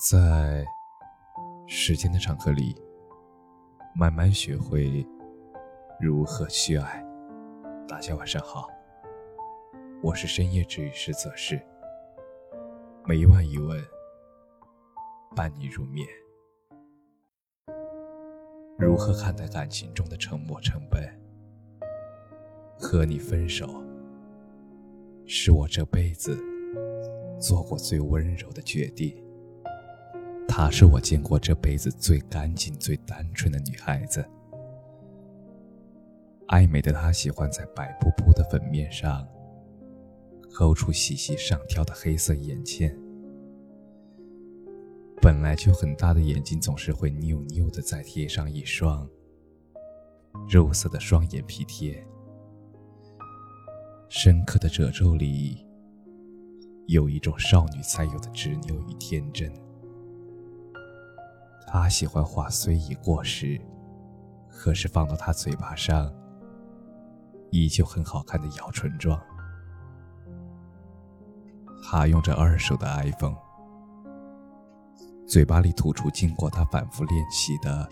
在时间的长河里，慢慢学会如何去爱。大家晚上好，我是深夜治愈师泽是，每晚一问，伴你入眠。如何看待感情中的沉默成本？和你分手，是我这辈子做过最温柔的决定。她是我见过这辈子最干净、最单纯的女孩子。爱美的她喜欢在白扑扑的粉面上勾出细细上挑的黑色眼线，本来就很大的眼睛总是会扭扭的再贴上一双肉色的双眼皮贴，深刻的褶皱里有一种少女才有的执拗与天真。他喜欢画虽已过时，可是放到他嘴巴上依旧很好看的咬唇状。他用着二手的 iPhone，嘴巴里吐出经过他反复练习的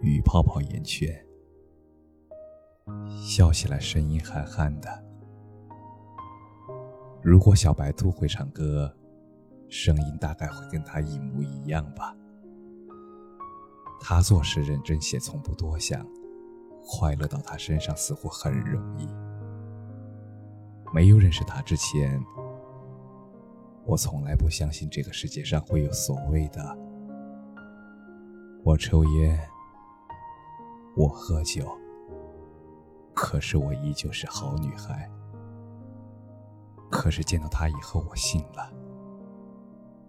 雨泡泡圆圈，笑起来声音憨憨的。如果小白兔会唱歌，声音大概会跟他一模一样吧。他做事认真些，从不多想，快乐到他身上似乎很容易。没有认识他之前，我从来不相信这个世界上会有所谓的我抽烟，我喝酒，可是我依旧是好女孩。可是见到他以后，我信了，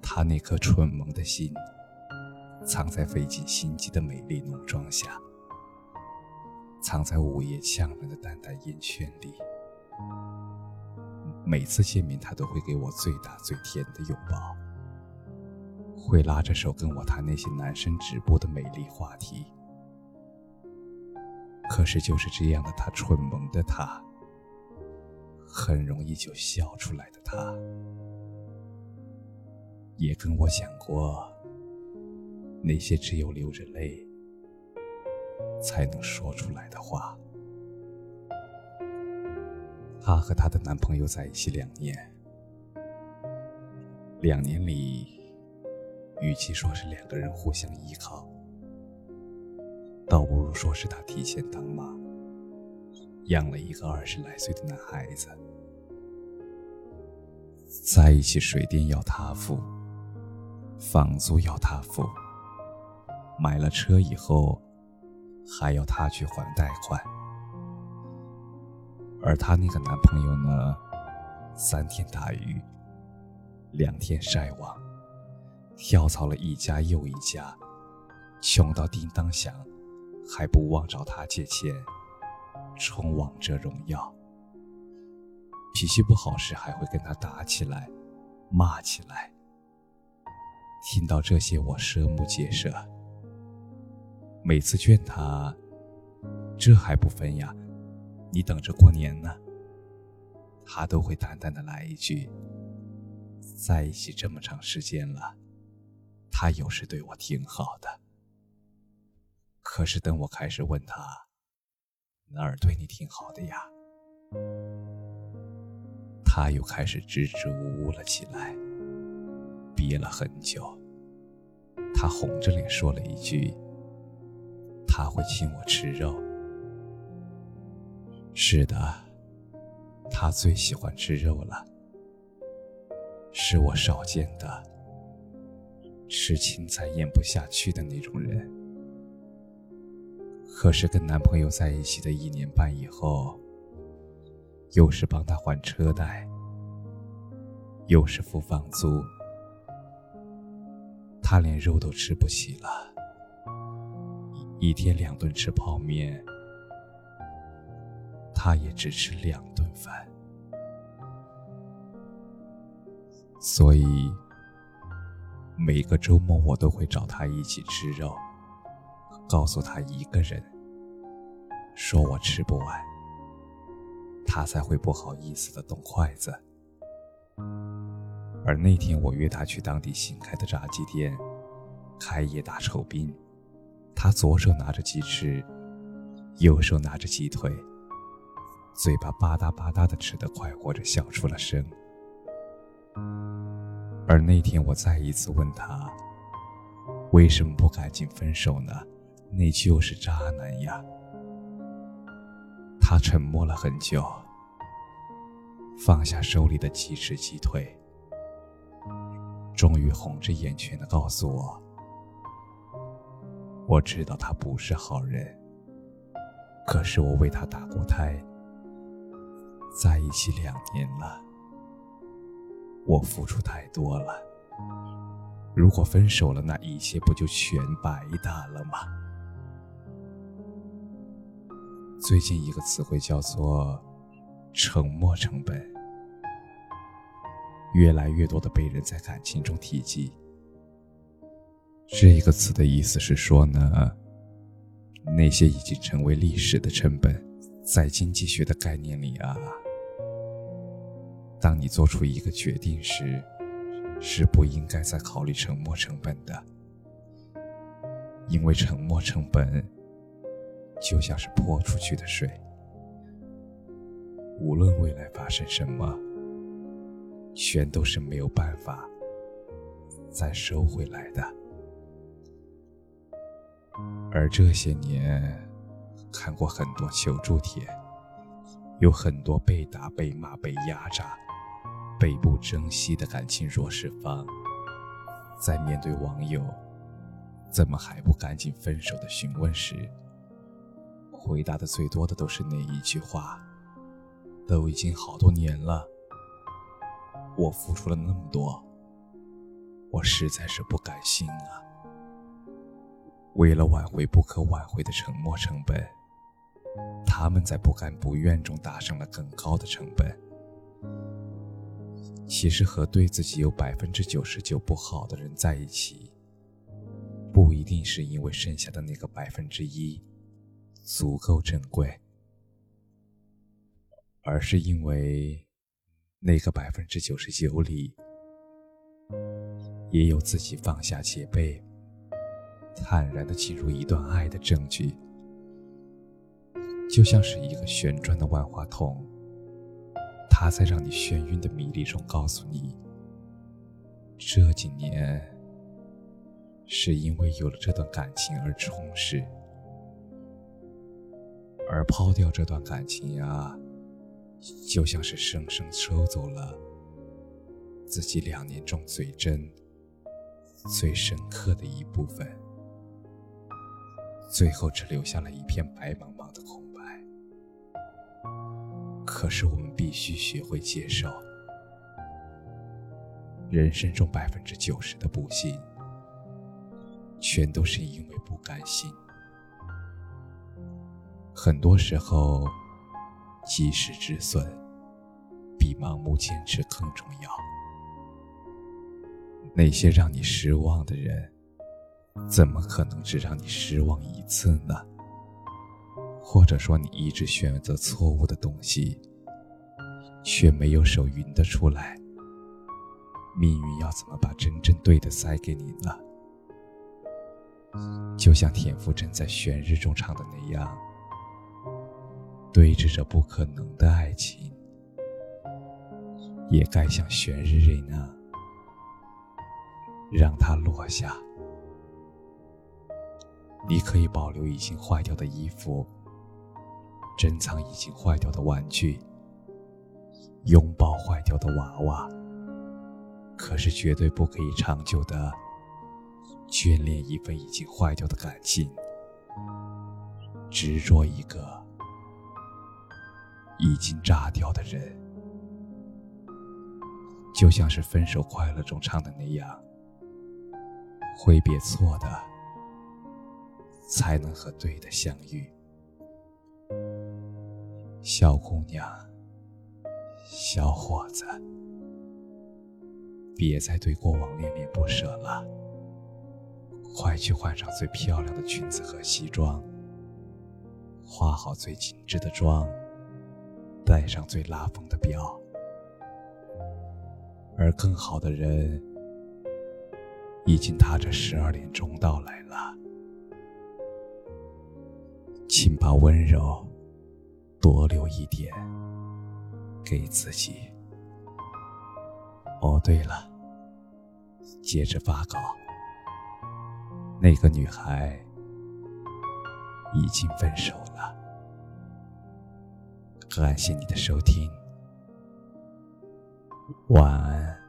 他那颗蠢萌的心。藏在费尽心机的美丽浓妆下，藏在午夜呛人的淡淡烟圈里。每次见面，他都会给我最大最甜的拥抱，会拉着手跟我谈那些男生直播的美丽话题。可是就是这样的他，蠢萌的他，很容易就笑出来的他，也跟我讲过。那些只有流着泪才能说出来的话。她和她的男朋友在一起两年，两年里，与其说是两个人互相依靠，倒不如说是她提前当妈，养了一个二十来岁的男孩子。在一起，水电要他付，房租要他付。买了车以后，还要她去还贷款，而她那个男朋友呢，三天打鱼，两天晒网，跳槽了一家又一家，穷到叮当响，还不忘找她借钱，充王者荣耀。脾气不好时还会跟他打起来，骂起来。听到这些，我瞠目结舌。每次劝他，这还不分呀？你等着过年呢。他都会淡淡的来一句：“在一起这么长时间了，他有时对我挺好的。”可是等我开始问他，哪儿对你挺好的呀？他又开始支支吾吾了起来，憋了很久。他红着脸说了一句。他会请我吃肉。是的，他最喜欢吃肉了，是我少见的吃青菜咽不下去的那种人。可是跟男朋友在一起的一年半以后，又是帮他还车贷，又是付房租，他连肉都吃不起了。一天两顿吃泡面，他也只吃两顿饭。所以每个周末我都会找他一起吃肉，告诉他一个人，说我吃不完，他才会不好意思的动筷子。而那天我约他去当地新开的炸鸡店，开业大酬宾。他左手拿着鸡翅，右手拿着鸡腿，嘴巴吧嗒吧嗒的吃得快活着，笑出了声。而那天我再一次问他，为什么不赶紧分手呢？那就是渣男呀。他沉默了很久，放下手里的鸡翅鸡腿，终于红着眼圈的告诉我。我知道他不是好人，可是我为他打过胎，在一起两年了，我付出太多了。如果分手了，那一切不就全白搭了吗？最近一个词汇叫做“沉没成本”，越来越多的被人在感情中提及。这个词的意思是说呢，那些已经成为历史的成本，在经济学的概念里啊，当你做出一个决定时，是不应该再考虑沉没成本的，因为沉没成本就像是泼出去的水，无论未来发生什么，全都是没有办法再收回来的。而这些年，看过很多求助帖，有很多被打、被骂、被压榨、被不珍惜的感情弱势方，在面对网友“怎么还不赶紧分手”的询问时，回答的最多的都是那一句话：“都已经好多年了，我付出了那么多，我实在是不甘心啊。”为了挽回不可挽回的沉没成本，他们在不甘不愿中打上了更高的成本。其实和对自己有百分之九十九不好的人在一起，不一定是因为剩下的那个百分之一足够珍贵，而是因为那个百分之九十九里也有自己放下戒备。坦然的进入一段爱的证据，就像是一个旋转的万花筒，它在让你眩晕的迷离中告诉你，这几年是因为有了这段感情而充实，而抛掉这段感情呀，就像是生生收走了自己两年中最真、最深刻的一部分。最后只留下了一片白茫茫的空白。可是我们必须学会接受，人生中百分之九十的不幸，全都是因为不甘心。很多时候，及时止损，比盲目坚持更重要。那些让你失望的人。怎么可能只让你失望一次呢？或者说，你一直选择错误的东西，却没有手匀得出来？命运要怎么把真正对的塞给你呢？就像田馥甄在《悬日》中唱的那样，对峙着不可能的爱情，也该像悬日那样，让它落下。你可以保留已经坏掉的衣服，珍藏已经坏掉的玩具，拥抱坏掉的娃娃。可是绝对不可以长久的眷恋一份已经坏掉的感情，执着一个已经炸掉的人。就像是《分手快乐》中唱的那样，挥别错的。才能和对的相遇，小姑娘，小伙子，别再对过往恋恋不舍了，快去换上最漂亮的裙子和西装，化好最精致的妆，戴上最拉风的表，而更好的人已经踏着十二点钟到来了。请把温柔多留一点给自己。哦，对了，接着发稿，那个女孩已经分手了。感谢你的收听，晚安。